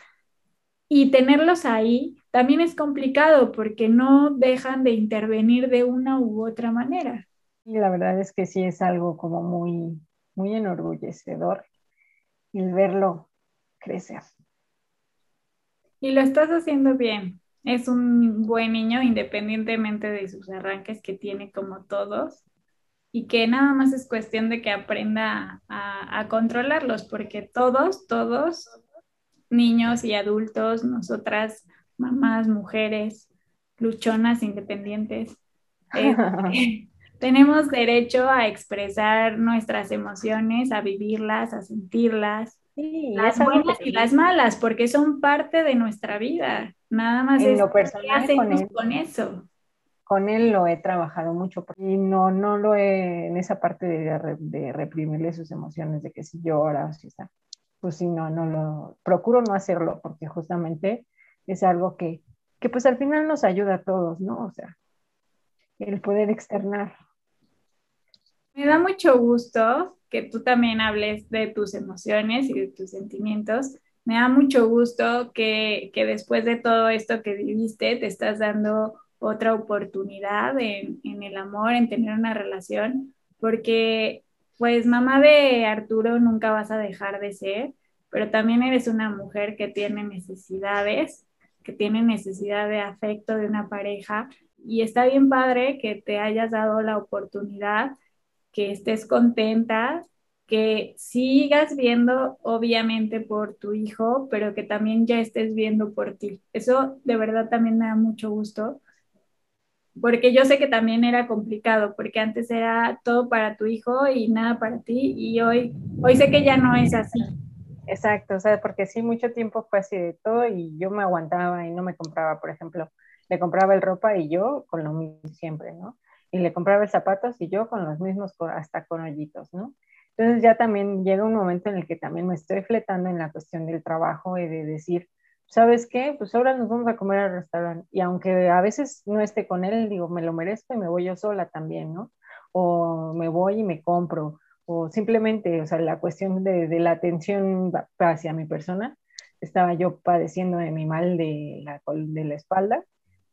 y tenerlos ahí también es complicado porque no dejan de intervenir de una u otra manera. Y la verdad es que sí es algo como muy, muy enorgullecedor el verlo crecer. Y lo estás haciendo bien. Es un buen niño independientemente de sus arranques que tiene como todos y que nada más es cuestión de que aprenda a, a controlarlos porque todos, todos niños y adultos, nosotras, mamás, mujeres, luchonas, independientes, este, tenemos derecho a expresar nuestras emociones, a vivirlas, a sentirlas, las buenas y las malas, porque son parte de nuestra vida. Nada más es lo personal, con, con, eso. Con él lo he trabajado mucho y no, no lo he en esa parte de, de reprimirle sus emociones, de que si llora o si está pues sí, no, no lo, procuro no hacerlo porque justamente es algo que, que pues al final nos ayuda a todos, ¿no? O sea, el poder externar. Me da mucho gusto que tú también hables de tus emociones y de tus sentimientos. Me da mucho gusto que, que después de todo esto que viviste, te estás dando otra oportunidad en, en el amor, en tener una relación, porque pues mamá de Arturo nunca vas a dejar de ser, pero también eres una mujer que tiene necesidades, que tiene necesidad de afecto de una pareja y está bien padre que te hayas dado la oportunidad, que estés contenta, que sigas viendo obviamente por tu hijo, pero que también ya estés viendo por ti. Eso de verdad también me da mucho gusto, porque yo sé que también era complicado, porque antes era todo para tu hijo y nada para ti, y hoy, hoy sé que ya no es así. Exacto, o sea, porque sí, mucho tiempo fue así de todo y yo me aguantaba y no me compraba, por ejemplo, le compraba el ropa y yo con lo mismo siempre, ¿no? Y le compraba el zapatos y yo con los mismos, hasta con hoyitos, ¿no? Entonces ya también llega un momento en el que también me estoy fletando en la cuestión del trabajo y de decir, ¿sabes qué? Pues ahora nos vamos a comer al restaurante. Y aunque a veces no esté con él, digo, me lo merezco y me voy yo sola también, ¿no? O me voy y me compro. O simplemente, o sea, la cuestión de, de la atención hacia mi persona. Estaba yo padeciendo de mi mal de la, de la espalda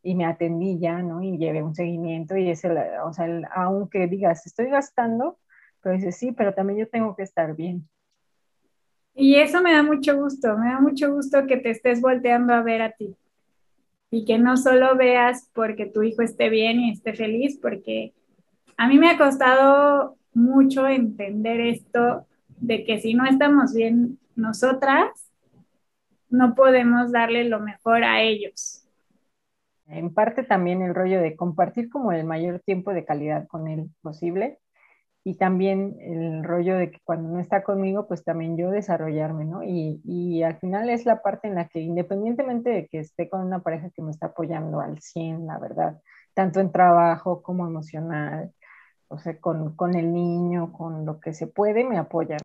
y me atendí ya, ¿no? Y llevé un seguimiento y ese, o sea, aunque digas, estoy gastando, pero dices, sí, pero también yo tengo que estar bien. Y eso me da mucho gusto, me da mucho gusto que te estés volteando a ver a ti y que no solo veas porque tu hijo esté bien y esté feliz, porque a mí me ha costado mucho entender esto de que si no estamos bien nosotras, no podemos darle lo mejor a ellos en parte también el rollo de compartir como el mayor tiempo de calidad con él posible y también el rollo de que cuando no está conmigo, pues también yo desarrollarme, ¿no? Y, y, al final es la parte en la que independientemente de que esté con una pareja que me está apoyando al 100, la verdad, tanto en trabajo como emocional, o sea, con, con el niño, con lo que se puede, me apoya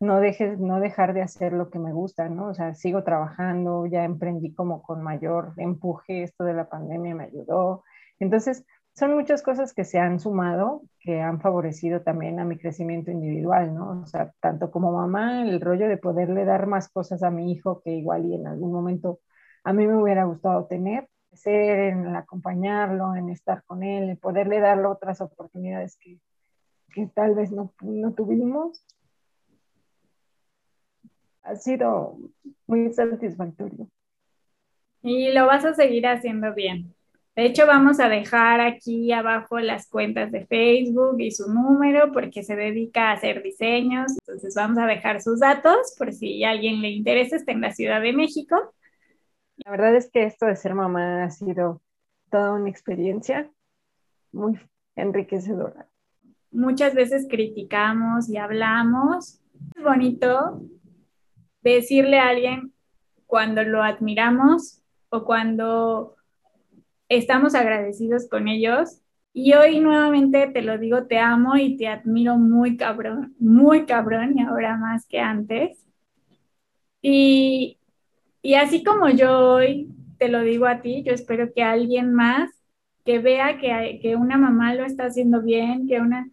no dejes, no dejar de hacer lo que me gusta, ¿no? O sea, sigo trabajando, ya emprendí como con mayor empuje, esto de la pandemia me ayudó. Entonces, son muchas cosas que se han sumado, que han favorecido también a mi crecimiento individual, ¿no? O sea, tanto como mamá, el rollo de poderle dar más cosas a mi hijo que igual y en algún momento a mí me hubiera gustado tener, ser, en acompañarlo, en estar con él, en poderle darle otras oportunidades que, que tal vez no, no tuvimos ha sido muy satisfactorio. Y lo vas a seguir haciendo bien. De hecho, vamos a dejar aquí abajo las cuentas de Facebook y su número porque se dedica a hacer diseños. Entonces vamos a dejar sus datos por si a alguien le interesa, está en la Ciudad de México. La verdad es que esto de ser mamá ha sido toda una experiencia muy enriquecedora. Muchas veces criticamos y hablamos. Es bonito decirle a alguien cuando lo admiramos o cuando estamos agradecidos con ellos. Y hoy nuevamente te lo digo, te amo y te admiro muy cabrón, muy cabrón y ahora más que antes. Y, así como yo hoy te lo digo a ti, yo espero que alguien más que vea que, que una mamá lo está haciendo bien, que una,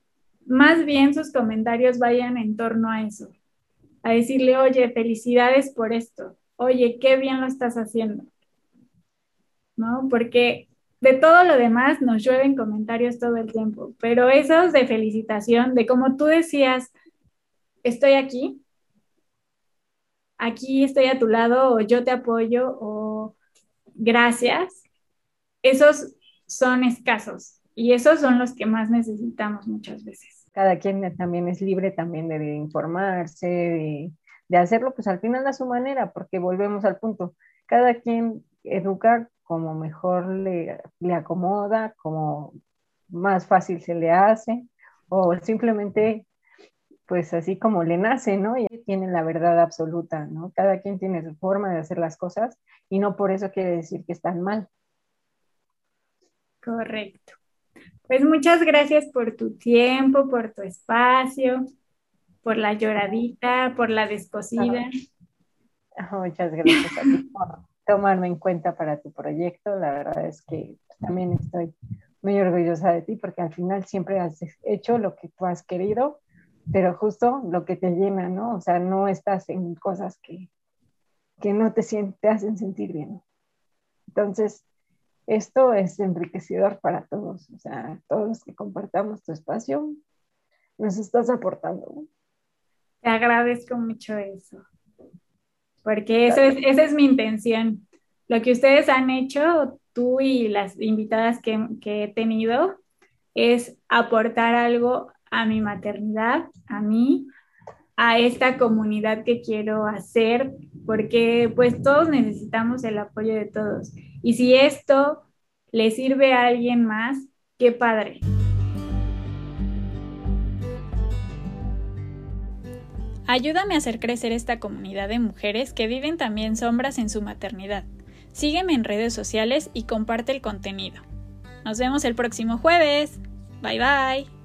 más bien sus comentarios vayan en torno a eso, a decirle, oye, felicidades por esto, oye, qué bien lo estás haciendo, ¿no? Porque de todo lo demás nos llueven comentarios todo el tiempo, pero esos de felicitación, de como tú decías, estoy aquí, aquí estoy a tu lado, o yo te apoyo, o gracias, esos son escasos y esos son los que más necesitamos muchas veces cada quien también es libre también de, informarse, de, hacerlo pues al final a su manera, porque volvemos al punto, cada quien educa como mejor le, le acomoda, como más fácil se le hace, o simplemente pues así como le nace, ¿no? Y tienen la verdad absoluta, ¿no? Cada quien tiene su forma de hacer las cosas y no por eso quiere decir que están mal. Correcto. Pues muchas gracias por tu tiempo, por tu espacio, por la lloradita, por la descosida. Muchas gracias a ti por tomarme en cuenta para tu proyecto. La verdad es que también estoy muy orgullosa de ti porque al final siempre has hecho lo que tú has querido pero justo lo que te llena, ¿no? O sea, no estás en cosas que, que no te, te hacen sentir bien. Entonces, esto es enriquecedor para todos, o sea, todos los que compartamos tu espacio, nos estás aportando. Te agradezco mucho eso, porque eso es, esa es mi intención. Lo que ustedes han hecho, tú y las invitadas que, que he tenido, es aportar algo a mi maternidad, a mí, a esta comunidad que quiero hacer, porque pues todos necesitamos el apoyo de todos. Y si esto le sirve a alguien más, qué padre. Ayúdame a hacer crecer esta comunidad de mujeres que viven también sombras en su maternidad. Sígueme en redes sociales y comparte el contenido. Nos vemos el próximo jueves. Bye bye.